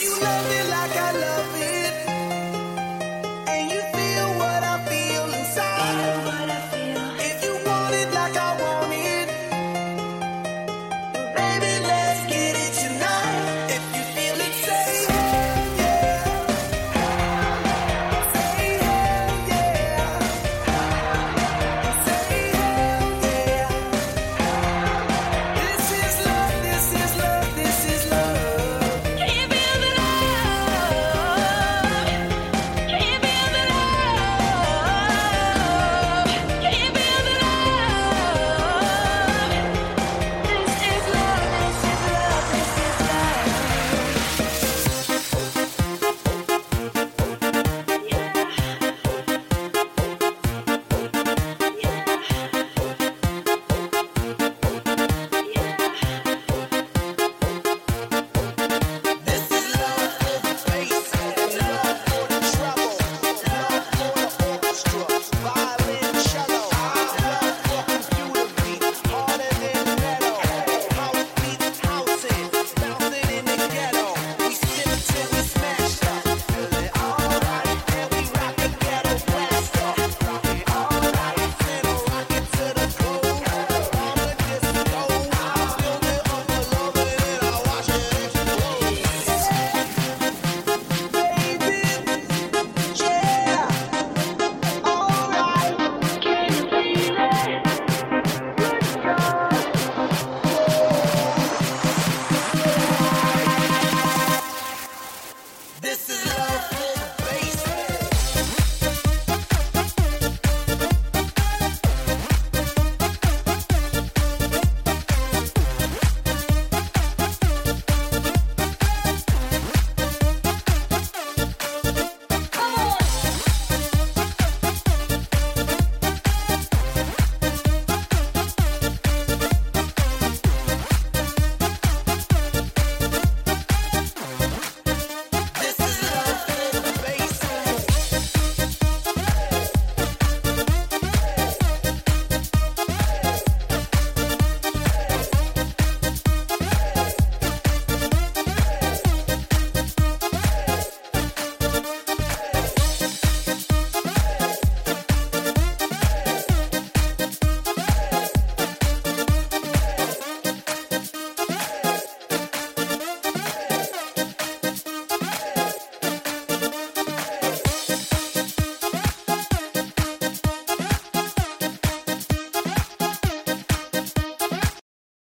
you love me like I love you.